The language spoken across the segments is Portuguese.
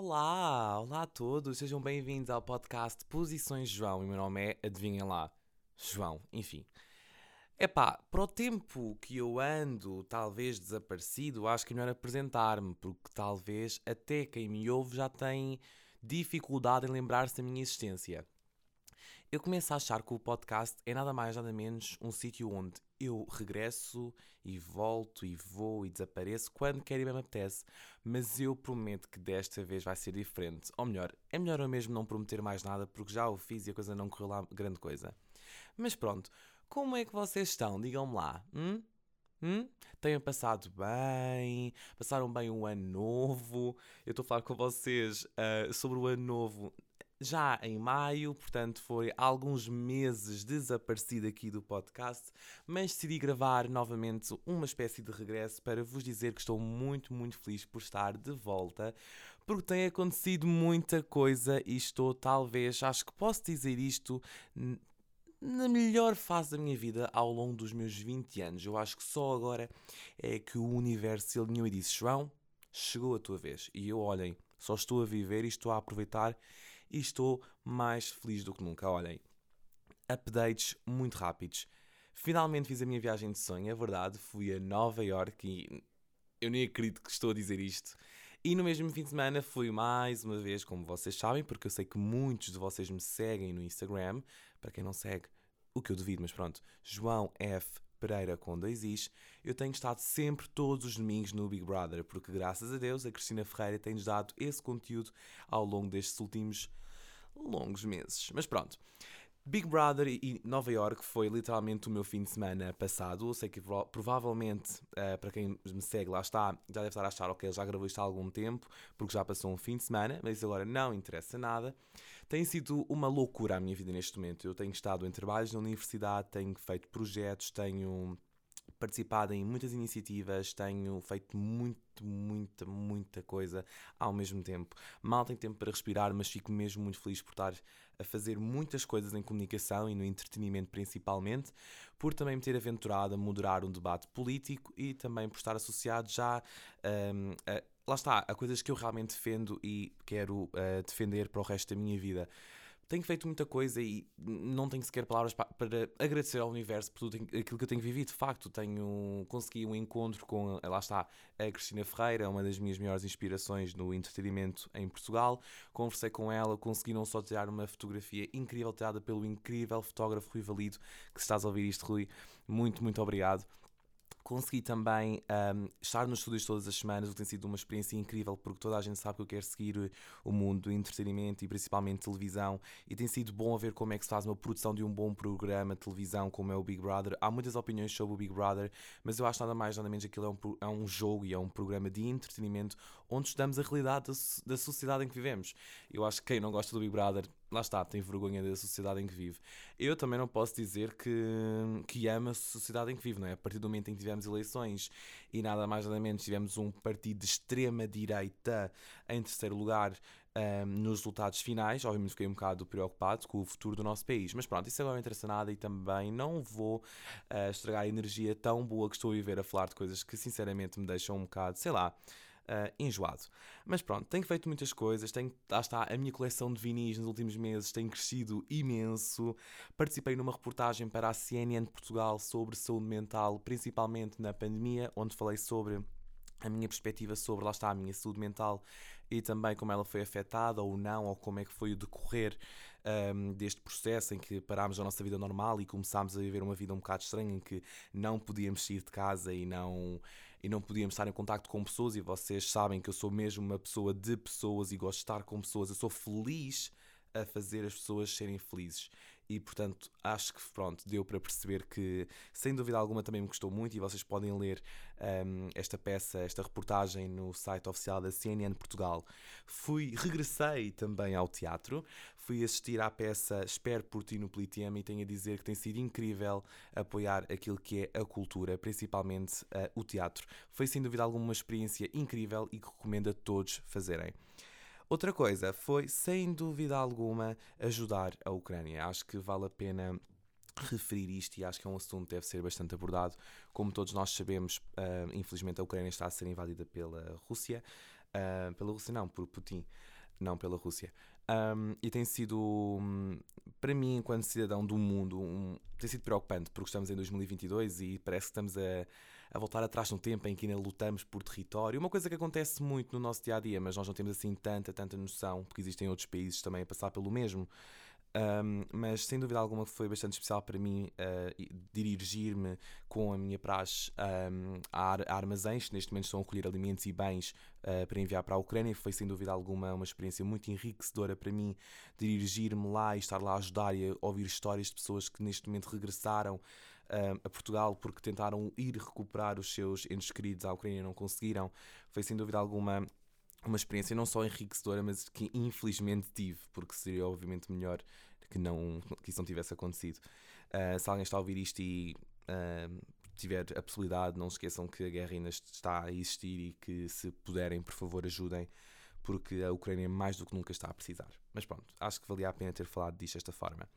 Olá, olá a todos, sejam bem-vindos ao podcast Posições João e meu nome é, adivinhem lá, João, enfim. Epá, para o tempo que eu ando, talvez desaparecido, acho que é melhor apresentar-me, porque talvez até quem me ouve já tem dificuldade em lembrar-se da minha existência. Eu começo a achar que o podcast é nada mais nada menos um sítio onde eu regresso e volto e vou e desapareço quando quer e bem me apetece, mas eu prometo que desta vez vai ser diferente. Ou melhor, é melhor eu mesmo não prometer mais nada porque já o fiz e a coisa não correu lá grande coisa. Mas pronto, como é que vocês estão? Digam-me lá. Hum? Hum? Tenham passado bem? Passaram bem o ano novo? Eu estou a falar com vocês uh, sobre o ano novo já em maio, portanto foi alguns meses desaparecido aqui do podcast, mas decidi gravar novamente uma espécie de regresso para vos dizer que estou muito, muito feliz por estar de volta, porque tem acontecido muita coisa e estou talvez, acho que posso dizer isto, na melhor fase da minha vida ao longo dos meus 20 anos. Eu acho que só agora é que o universo se alinhou e disse: João, chegou a tua vez. E eu, olhem, só estou a viver e estou a aproveitar e estou mais feliz do que nunca. Olhem, updates muito rápidos. Finalmente fiz a minha viagem de sonho, é verdade. Fui a Nova York e eu nem acredito que estou a dizer isto. E no mesmo fim de semana fui mais uma vez, como vocês sabem, porque eu sei que muitos de vocês me seguem no Instagram. Para quem não segue, o que eu duvido, mas pronto, João F. Pereira com dois Is, eu tenho estado sempre todos os domingos no Big Brother, porque graças a Deus a Cristina Ferreira tem-nos dado esse conteúdo ao longo destes últimos longos meses. Mas pronto, Big Brother e Nova York foi literalmente o meu fim de semana passado. Eu sei que provavelmente, uh, para quem me segue lá está, já deve estar a achar, ok, já gravou isto há algum tempo, porque já passou um fim de semana, mas agora não interessa nada. Tem sido uma loucura a minha vida neste momento. Eu tenho estado em trabalhos na universidade, tenho feito projetos, tenho participado em muitas iniciativas, tenho feito muito, muita, muita coisa ao mesmo tempo. Mal tenho tempo para respirar, mas fico mesmo muito feliz por estar a fazer muitas coisas em comunicação e no entretenimento principalmente, por também me ter aventurado a moderar um debate político e também por estar associado já um, a, lá está, a coisas que eu realmente defendo e quero uh, defender para o resto da minha vida tenho feito muita coisa e não tenho sequer palavras para, para agradecer ao universo por tudo aquilo que eu tenho vivido. De facto, tenho consegui um encontro com, lá está, a Cristina Ferreira, uma das minhas maiores inspirações no entretenimento em Portugal. Conversei com ela, consegui não só tirar uma fotografia incrível tirada pelo incrível fotógrafo Rui Valido, que se estás a ouvir isto, Rui, muito, muito obrigado consegui também um, estar nos estúdios todas as semanas, o que tem sido uma experiência incrível, porque toda a gente sabe que eu quero seguir o mundo do entretenimento e principalmente televisão, e tem sido bom ver como é que se faz uma produção de um bom programa de televisão, como é o Big Brother. Há muitas opiniões sobre o Big Brother, mas eu acho nada mais, nada menos que aquilo é um, é um jogo e é um programa de entretenimento onde estudamos a realidade da, da sociedade em que vivemos. Eu acho que quem não gosta do Big Brother lá está, tem vergonha da sociedade em que vive. Eu também não posso dizer que, que amo a sociedade em que vive, não é? A partir do momento em que tivemos eleições e nada mais nada menos tivemos um partido de extrema-direita em terceiro lugar um, nos resultados finais, obviamente fiquei um bocado preocupado com o futuro do nosso país. Mas pronto, isso agora não interessa nada e também não vou uh, estragar a energia tão boa que estou a viver a falar de coisas que sinceramente me deixam um bocado, sei lá uh, enjoado. Mas pronto, tenho feito muitas coisas, tenho, lá está, a minha coleção de vinis nos últimos meses tem crescido imenso. Participei numa reportagem para a CNN Portugal sobre saúde mental, principalmente na pandemia, onde falei sobre a minha perspectiva sobre, lá está, a minha saúde mental e também como ela foi afetada ou não, ou como é que foi o decorrer um, deste processo em que parámos a nossa vida normal e começámos a viver uma vida um bocado estranha em que não podíamos sair de casa e não, e não podíamos estar em contato com pessoas e vocês sabem que eu sou mesmo uma pessoa de pessoas e gosto de estar com pessoas, eu sou feliz a fazer as pessoas serem felizes e portanto acho que pronto, deu para perceber que sem dúvida alguma também me gostou muito e vocês podem ler um, esta peça, esta reportagem no site oficial da CNN Portugal. Fui, regressei também ao teatro, fui assistir à peça Espero por ti no Politeama e tenho a dizer que tem sido incrível apoiar aquilo que é a cultura, principalmente uh, o teatro. Foi sem dúvida alguma uma experiência incrível e que recomendo a todos fazerem. Outra coisa foi, sem dúvida alguma, ajudar a Ucrânia. Acho que vale a pena referir isto e acho que é um assunto que deve ser bastante abordado. Como todos nós sabemos, uh, infelizmente a Ucrânia está a ser invadida pela Rússia. Uh, pela Rússia não, por Putin, não pela Rússia. Um, e tem sido, um, para mim, enquanto cidadão do mundo, um, tem sido preocupante, porque estamos em 2022 e parece que estamos a, a voltar atrás num tempo em que ainda lutamos por território. Uma coisa que acontece muito no nosso dia a dia, mas nós não temos assim tanta, tanta noção, porque existem outros países também a passar pelo mesmo. Um, mas sem dúvida alguma foi bastante especial para mim uh, dirigir-me com a minha praxe um, a, ar a, armazéns que neste momento estão a colher alimentos e bens uh, para enviar para a Ucrânia. Foi sem dúvida alguma uma experiência muito enriquecedora para mim dirigir-me lá e estar lá a ajudar e a ouvir histórias de pessoas que neste momento regressaram a Portugal porque tentaram ir recuperar os seus entes queridos à Ucrânia e não conseguiram. Foi sem dúvida alguma uma experiência não só enriquecedora, mas que infelizmente tive, porque seria obviamente melhor que, não, que isso não tivesse acontecido. Uh, se alguém está a ouvir isto e uh, tiver a possibilidade, não esqueçam que a guerra ainda está a existir e que se puderem, por favor, ajudem, porque a Ucrânia mais do que nunca está a precisar. Mas pronto, acho que valia a pena ter falado disto desta forma.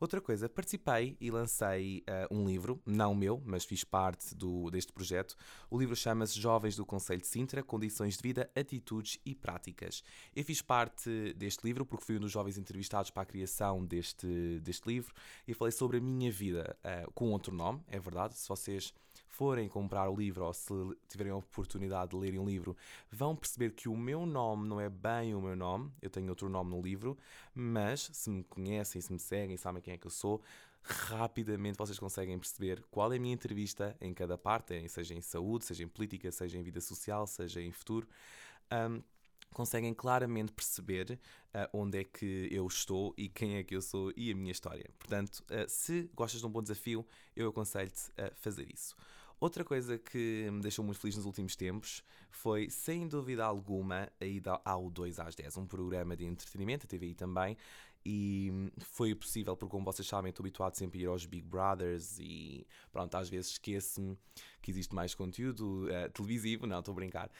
Outra coisa, participei e lancei uh, um livro, não meu, mas fiz parte do, deste projeto. O livro chama-se Jovens do Conselho de Sintra: Condições de Vida, Atitudes e Práticas. Eu fiz parte deste livro porque fui um dos jovens entrevistados para a criação deste, deste livro e falei sobre a minha vida uh, com outro nome, é verdade. Se vocês forem comprar o livro ou se tiverem a oportunidade de lerem um livro, vão perceber que o meu nome não é bem o meu nome. Eu tenho outro nome no livro, mas se me conhecem, se me seguem, sabem quem é que eu sou, rapidamente vocês conseguem perceber qual é a minha entrevista em cada parte, seja em saúde, seja em política, seja em vida social, seja em futuro. Um, conseguem claramente perceber uh, onde é que eu estou e quem é que eu sou e a minha história. Portanto, uh, se gostas de um bom desafio, eu aconselho-te a fazer isso. Outra coisa que me deixou muito feliz nos últimos tempos foi, sem dúvida alguma, a ida ao 2 às 10, um programa de entretenimento, a TVI também, e foi possível porque, como vocês sabem, estou habituado sempre a ir aos Big Brothers e pronto, às vezes esqueço-me que existe mais conteúdo uh, televisivo, não, estou a brincar.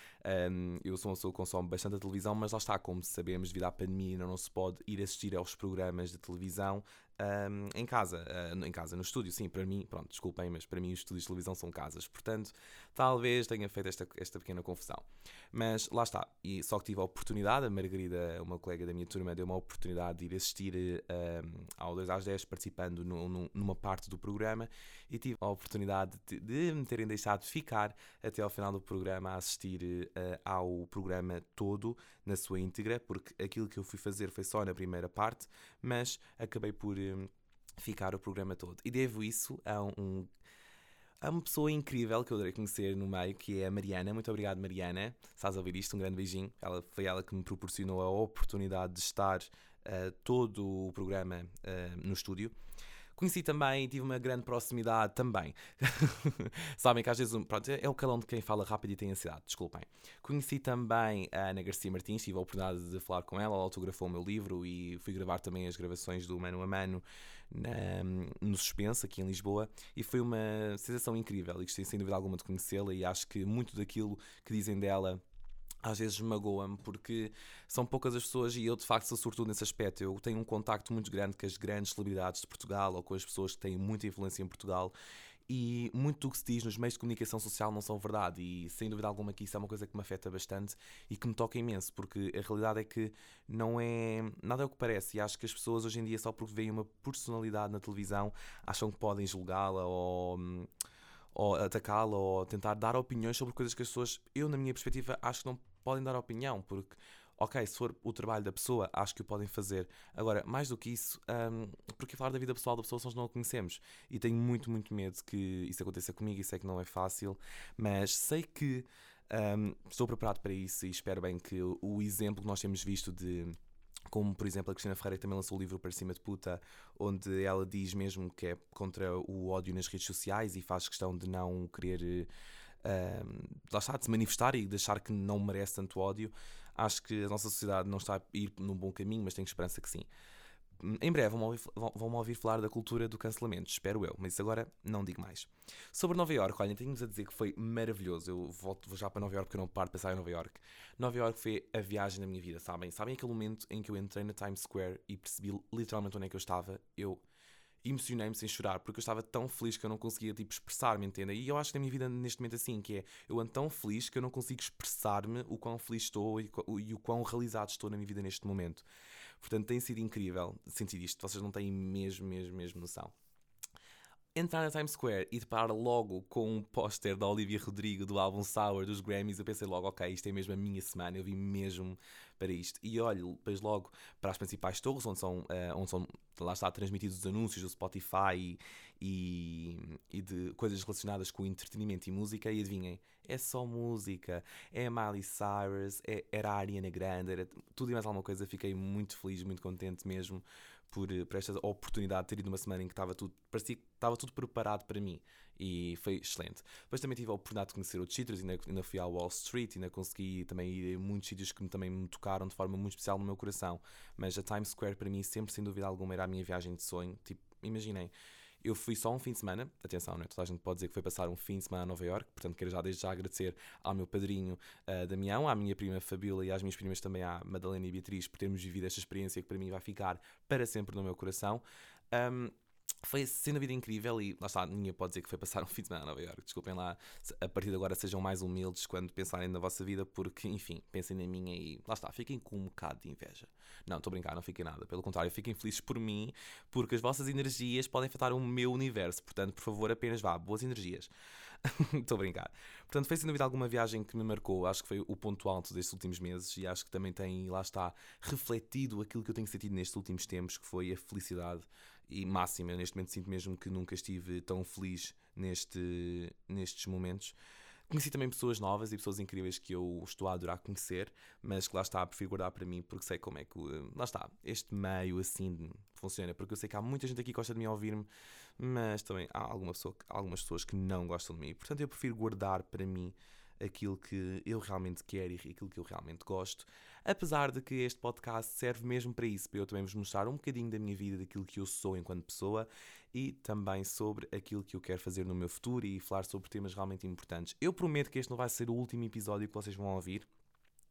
Um, eu sou uma pessoa que consome bastante a televisão, mas lá está, como sabemos, devido à pandemia, não se pode ir assistir aos programas de televisão um, em casa, uh, em casa, no estúdio, sim, para mim, pronto, desculpem, mas para mim os estúdios de televisão são casas, portanto, talvez tenha feito esta, esta pequena confusão. Mas lá está, e só que tive a oportunidade, a Margarida, uma colega da minha turma, deu uma oportunidade de ir assistir um, ao 2 às 10, participando no, no, numa parte do programa, e tive a oportunidade de, de me terem deixado ficar até ao final do programa a assistir uh, ao programa todo, na sua íntegra, porque aquilo que eu fui fazer foi só na primeira parte, mas acabei por um, ficar o programa todo. E devo isso a um, Há uma pessoa incrível que eu adorei conhecer no meio, que é a Mariana. Muito obrigado, Mariana. Estás a ouvir isto, um grande beijinho. Ela, foi ela que me proporcionou a oportunidade de estar uh, todo o programa uh, no estúdio. Conheci também, tive uma grande proximidade também. Sabem que às vezes, pronto, é o calão de quem fala rápido e tem ansiedade, desculpem. Conheci também a Ana Garcia Martins, tive a oportunidade de falar com ela, ela autografou o meu livro e fui gravar também as gravações do Mano a Mano na, no Suspense, aqui em Lisboa, e foi uma sensação incrível. E gostei sem dúvida alguma de conhecê-la e acho que muito daquilo que dizem dela às vezes magoa-me porque são poucas as pessoas e eu de facto sou sortudo nesse aspecto. Eu tenho um contacto muito grande com as grandes celebridades de Portugal ou com as pessoas que têm muita influência em Portugal e muito do que se diz nos meios de comunicação social não são verdade e sem dúvida alguma que isso é uma coisa que me afeta bastante e que me toca imenso porque a realidade é que não é nada é o que parece e acho que as pessoas hoje em dia só porque veem uma personalidade na televisão acham que podem julgá-la ou ou atacá-la ou tentar dar opiniões sobre coisas que as pessoas, eu na minha perspectiva, acho que não podem dar opinião, porque, ok, se for o trabalho da pessoa, acho que o podem fazer. Agora, mais do que isso, um, porque falar da vida pessoal da pessoa se nós não a conhecemos. E tenho muito, muito medo que isso aconteça comigo e sei que não é fácil, mas sei que um, estou preparado para isso e espero bem que o exemplo que nós temos visto de como por exemplo a Cristina Ferreira também lançou o livro Para Cima de Puta, onde ela diz mesmo que é contra o ódio nas redes sociais e faz questão de não querer uh, lá está, de se manifestar e deixar que não merece tanto ódio. Acho que a nossa sociedade não está a ir num bom caminho, mas tenho esperança que sim. Em breve vão-me ouvir, vão ouvir falar da cultura do cancelamento, espero eu, mas agora não digo mais. Sobre Nova York, olhem, tenho-vos a dizer que foi maravilhoso. Eu volto já para Nova York porque eu não paro de pensar em Nova York. Nova York foi a viagem da minha vida, sabem? Sabem aquele momento em que eu entrei na Times Square e percebi literalmente onde é que eu estava? Eu emocionei-me sem chorar, porque eu estava tão feliz que eu não conseguia, tipo, expressar-me, entenda? E eu acho que na minha vida neste momento assim, que é, eu ando tão feliz que eu não consigo expressar-me o quão feliz estou e, e o quão realizado estou na minha vida neste momento. Portanto, tem sido incrível sentir isto, vocês não têm mesmo, mesmo, mesmo noção entrar na Times Square e deparar logo com um póster da Olivia Rodrigo do álbum Sour dos Grammys, eu pensei logo, ok, isto é mesmo a minha semana, eu vim mesmo para isto. E olho depois logo para as principais torres, onde são, uh, onde são lá está transmitidos os anúncios do Spotify e, e, de coisas relacionadas com entretenimento e música, e adivinhem, é só música, é Miley Cyrus, é, era a Ariana Grande, era tudo e mais alguma coisa, fiquei muito feliz, muito contente mesmo por, por esta oportunidade de ter ido uma semana em que estava tudo, parecia que estava tudo preparado para mim e foi excelente. Depois também tive a oportunidade de conhecer outros sítios, ainda, ainda fui ao Wall Street, ainda consegui também ir a muitos sítios que também me tocaram de forma muito especial no meu coração. Mas a Times Square para mim sempre, sem dúvida alguma, era a minha viagem de sonho. Tipo, imaginem, eu fui só um fim de semana, atenção, né? toda a gente pode dizer que foi passar um fim de semana a Nova York, portanto quero já desde já agradecer ao meu padrinho uh, Damião, à minha prima Fabíola e às minhas primas também, à Madalena e Beatriz, por termos vivido esta experiência que para mim vai ficar para sempre no meu coração. Um, foi sem dúvida incrível e lá está, ninguém pode dizer que foi passar um fim de semana a Nova York. Desculpem lá, a partir de agora sejam mais humildes quando pensarem na vossa vida, porque, enfim, pensem na minha e lá está, fiquem com um bocado de inveja. Não, estou a brincar, não fiquem nada. Pelo contrário, fiquem felizes por mim, porque as vossas energias podem afetar o meu universo. Portanto, por favor, apenas vá, boas energias. Estou a brincar. Portanto, foi sem dúvida alguma viagem que me marcou. Acho que foi o ponto alto destes últimos meses e acho que também tem, lá está, refletido aquilo que eu tenho sentido nestes últimos tempos, que foi a felicidade e máxima. Neste momento sinto mesmo que nunca estive tão feliz neste, nestes momentos. Conheci também pessoas novas e pessoas incríveis que eu estou a adorar conhecer, mas que lá está, prefiro guardar para mim porque sei como é que, lá está, este meio assim funciona. Porque eu sei que há muita gente aqui que gosta de me ouvir-me, mas também há alguma pessoa, algumas pessoas que não gostam de mim. Portanto, eu prefiro guardar para mim aquilo que eu realmente quero e aquilo que eu realmente gosto. Apesar de que este podcast serve mesmo para isso, para eu também vos mostrar um bocadinho da minha vida, daquilo que eu sou enquanto pessoa e também sobre aquilo que eu quero fazer no meu futuro e falar sobre temas realmente importantes. Eu prometo que este não vai ser o último episódio que vocês vão ouvir.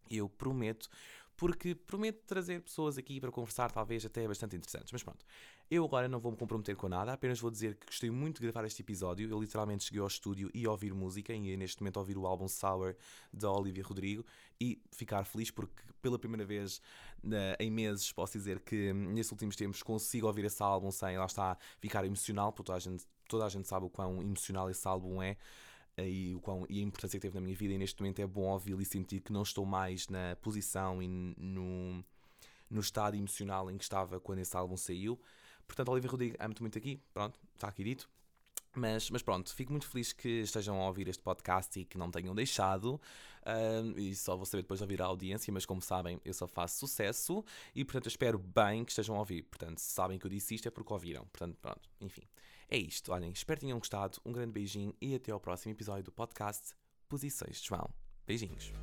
Eu prometo, porque prometo trazer pessoas aqui para conversar, talvez até bastante interessantes. Mas pronto, eu agora não vou me comprometer com nada, apenas vou dizer que gostei muito de gravar este episódio. Eu literalmente cheguei ao estúdio e ouvir música, e neste momento ouvir o álbum Sour da Olivia Rodrigo e ficar feliz porque pela primeira vez em meses posso dizer que nestes últimos tempos consigo ouvir esse álbum sem lá está ficar emocional, porque toda a gente, toda a gente sabe o quão emocional esse álbum é e, o quão, e a importância que teve na minha vida. E neste momento é bom ouvi-lo e sentir que não estou mais na posição e no, no estado emocional em que estava quando esse álbum saiu. Portanto, Olivia Rodrigo, amo-te muito aqui. Pronto, está aqui dito. Mas, mas pronto, fico muito feliz que estejam a ouvir este podcast e que não tenham deixado. E só vou saber depois de ouvir a audiência, mas como sabem, eu só faço sucesso e portanto espero bem que estejam a ouvir. Portanto, se sabem que eu disse isto é porque ouviram. Portanto, pronto, enfim. É isto. Olhem, espero tenham gostado. Um grande beijinho e até ao próximo episódio do podcast Posições de João. Beijinhos.